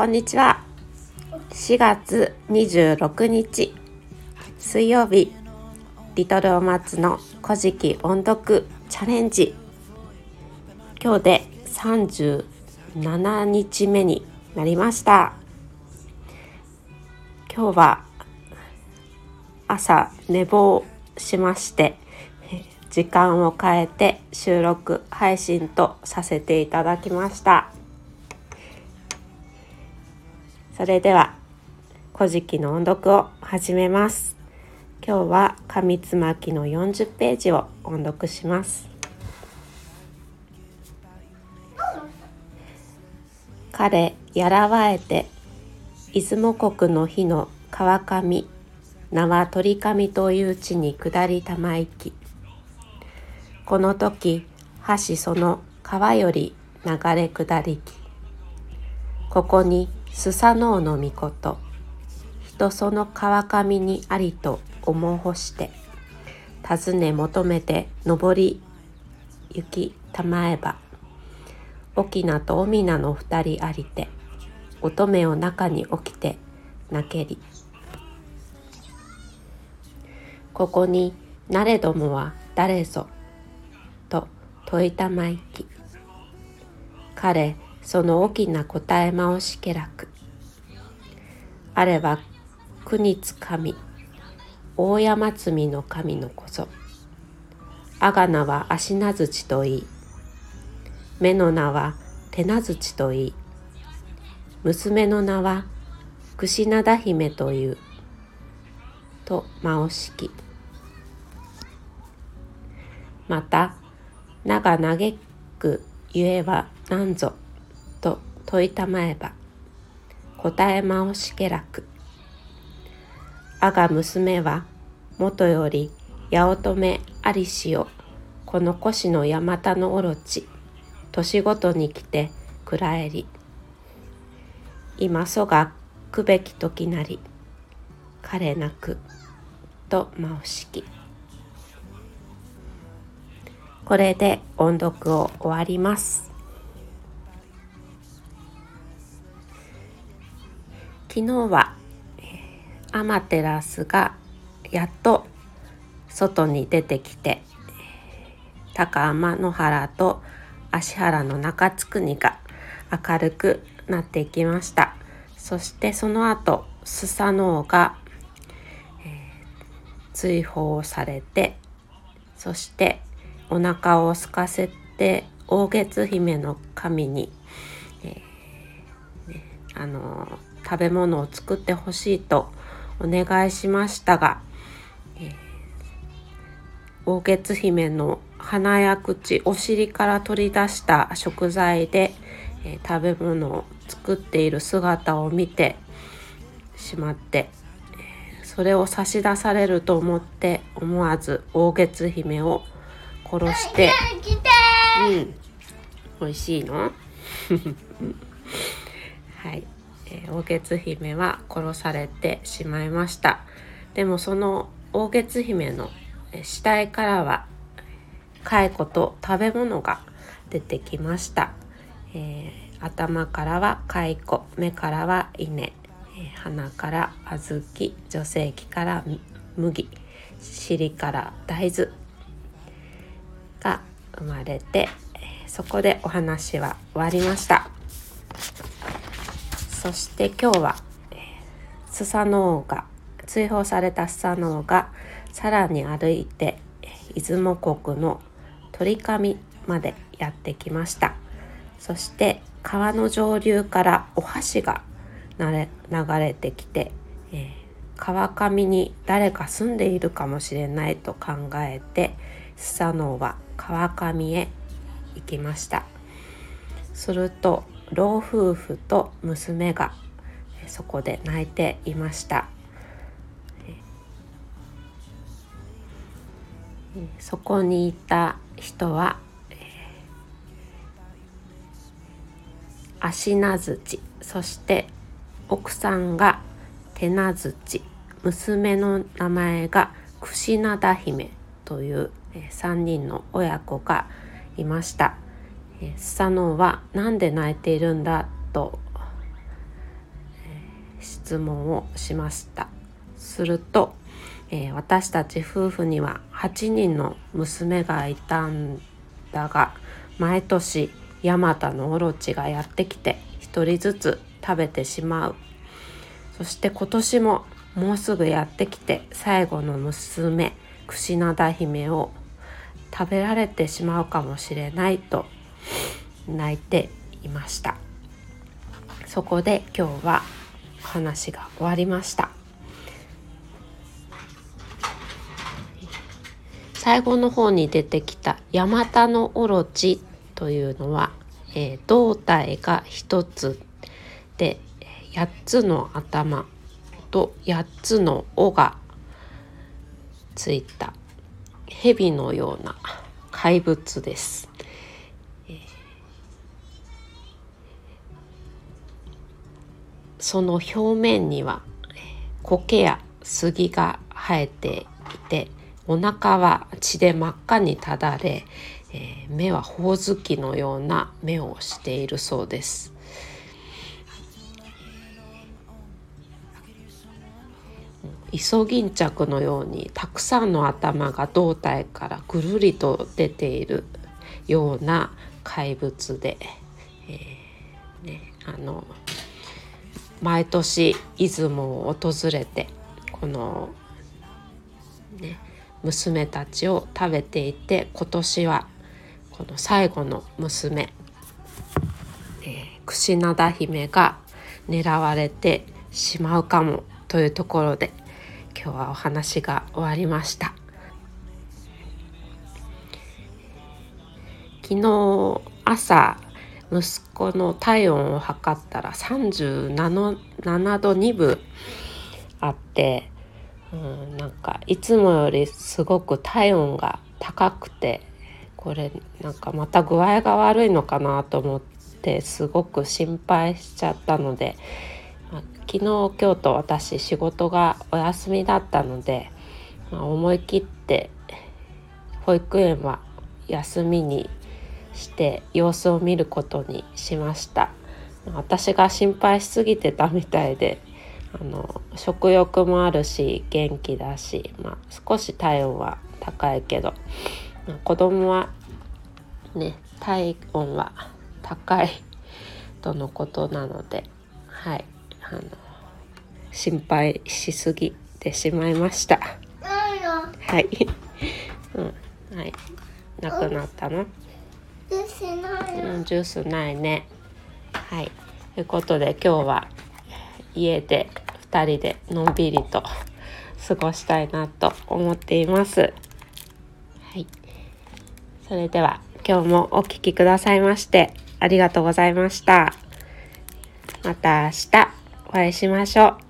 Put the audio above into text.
こんにちは。4月26日水曜日リトルお松の古事記音読チャレンジ。今日で37日目になりました。今日は朝寝坊しまして時間を変えて収録配信とさせていただきました。それでは古事記の音読を始めます。今日は紙つまきの40ページを音読します。彼やらわえて出雲国の日の川上名は鳥上という地に下りたまいき。この時橋その川より流れ下りき。ここにスサノオの御事人その川上にありと思うほして尋ね求めて登り行きたまえば沖縄と海名の二人ありて乙女を中に起きて泣けり。ここになれどもは誰ぞと問いたまいき。彼その大きな答えまをしけらく。あれば国津神大山積みの神のこそ。あがなは足名槌といい。目の名は手名槌といい。娘の名は櫛灘姫という。と間をしき。また名が嘆くゆえは何ぞ。と問いたまえば答えまをしけらくあが娘はもとより八乙女ありしをこの腰の山田のおろち年ごとに来てくらえり。今そがくべき時なり彼なくとまおしき。これで音読を終わります。昨日はアマテラスがやっと外に出てきて高天野原と芦原の中津国が明るくなっていきました。そしてその後スサノオが、えー、追放されてそしてお腹を空かせて大月姫の神に、えーね、あの食べ物を作ってほしいとお願いしましたが、えー、大月姫の鼻や口お尻から取り出した食材で、えー、食べ物を作っている姿を見てしまって、えー、それを差し出されると思って思わず大月姫を殺して。うん。美味しいの？はいえ、大月姫は殺されてしまいました。でもその大月姫の死体からは蚕と食べ物が出てきました、えー、頭からは蚕目からは稲、え、鼻から小豆女性器から麦尻から大豆が生まれてそこでお話は終わりました。そして今日は、スサノオが追放されたスサノオがさらに歩いて出雲国の鳥上までやってきました。そして川の上流からお箸が流れてきて、えー、川上に誰か住んでいるかもしれないと考えてスサノオは川上へ行きました。すると老夫婦と娘がそこで泣いていましたそこにいた人は足名槌そして奥さんが手名槌娘の名前が櫛灘姫という3人の親子がいました。スサノオは何で泣いているんだと質問をしました。すると、え、私たち夫婦には8人の娘がいたんだが毎年ヤマタノオロチがやってきて1人ずつ食べてしまう。そして今年ももうすぐやってきて最後の娘クシナダ姫を食べられてしまうかもしれないと泣いていましたそこで今日は話が終わりました最後の方に出てきたヤマタノオロチというのは、えー、胴体が一つで8つの頭と8つの尾がついた蛇のような怪物です。その表面には苔や杉が生えていてお腹は血で真っ赤にただれ、えー、目はほおずきのような目をしているそうです。イソギンチャクのようにたくさんの頭が胴体からぐるりと出ているような怪物で、えー、ね、あの毎年出雲を訪れてこの、ね、娘たちを食べていて今年はこの最後の娘、えー、櫛灘姫が狙われてしまうかもというところで今日はお話が終わりました。昨日朝息子の体温を測ったら37度2分あって、うん、なんかいつもよりすごく体温が高くてこれなんかまた具合が悪いのかなと思ってすごく心配しちゃったので昨日今日と私仕事がお休みだったので、まあ、思い切って保育園は休みにして様子を見ることにしました私が心配しすぎてたみたいであの食欲もあるし元気だし、まあ、少し体温は高いけど、まあ、子供はね体温は高いとのことなのではいあの心配しすぎてしまいました。はい。うん、はい。なくなったの。ジュースない。うん、ジュースないね。はい。ということで今日は家で2人でのんびりと過ごしたいなと思っています。はい。それでは今日もお聴きくださいましてありがとうございました。また明日。お会いしましょう。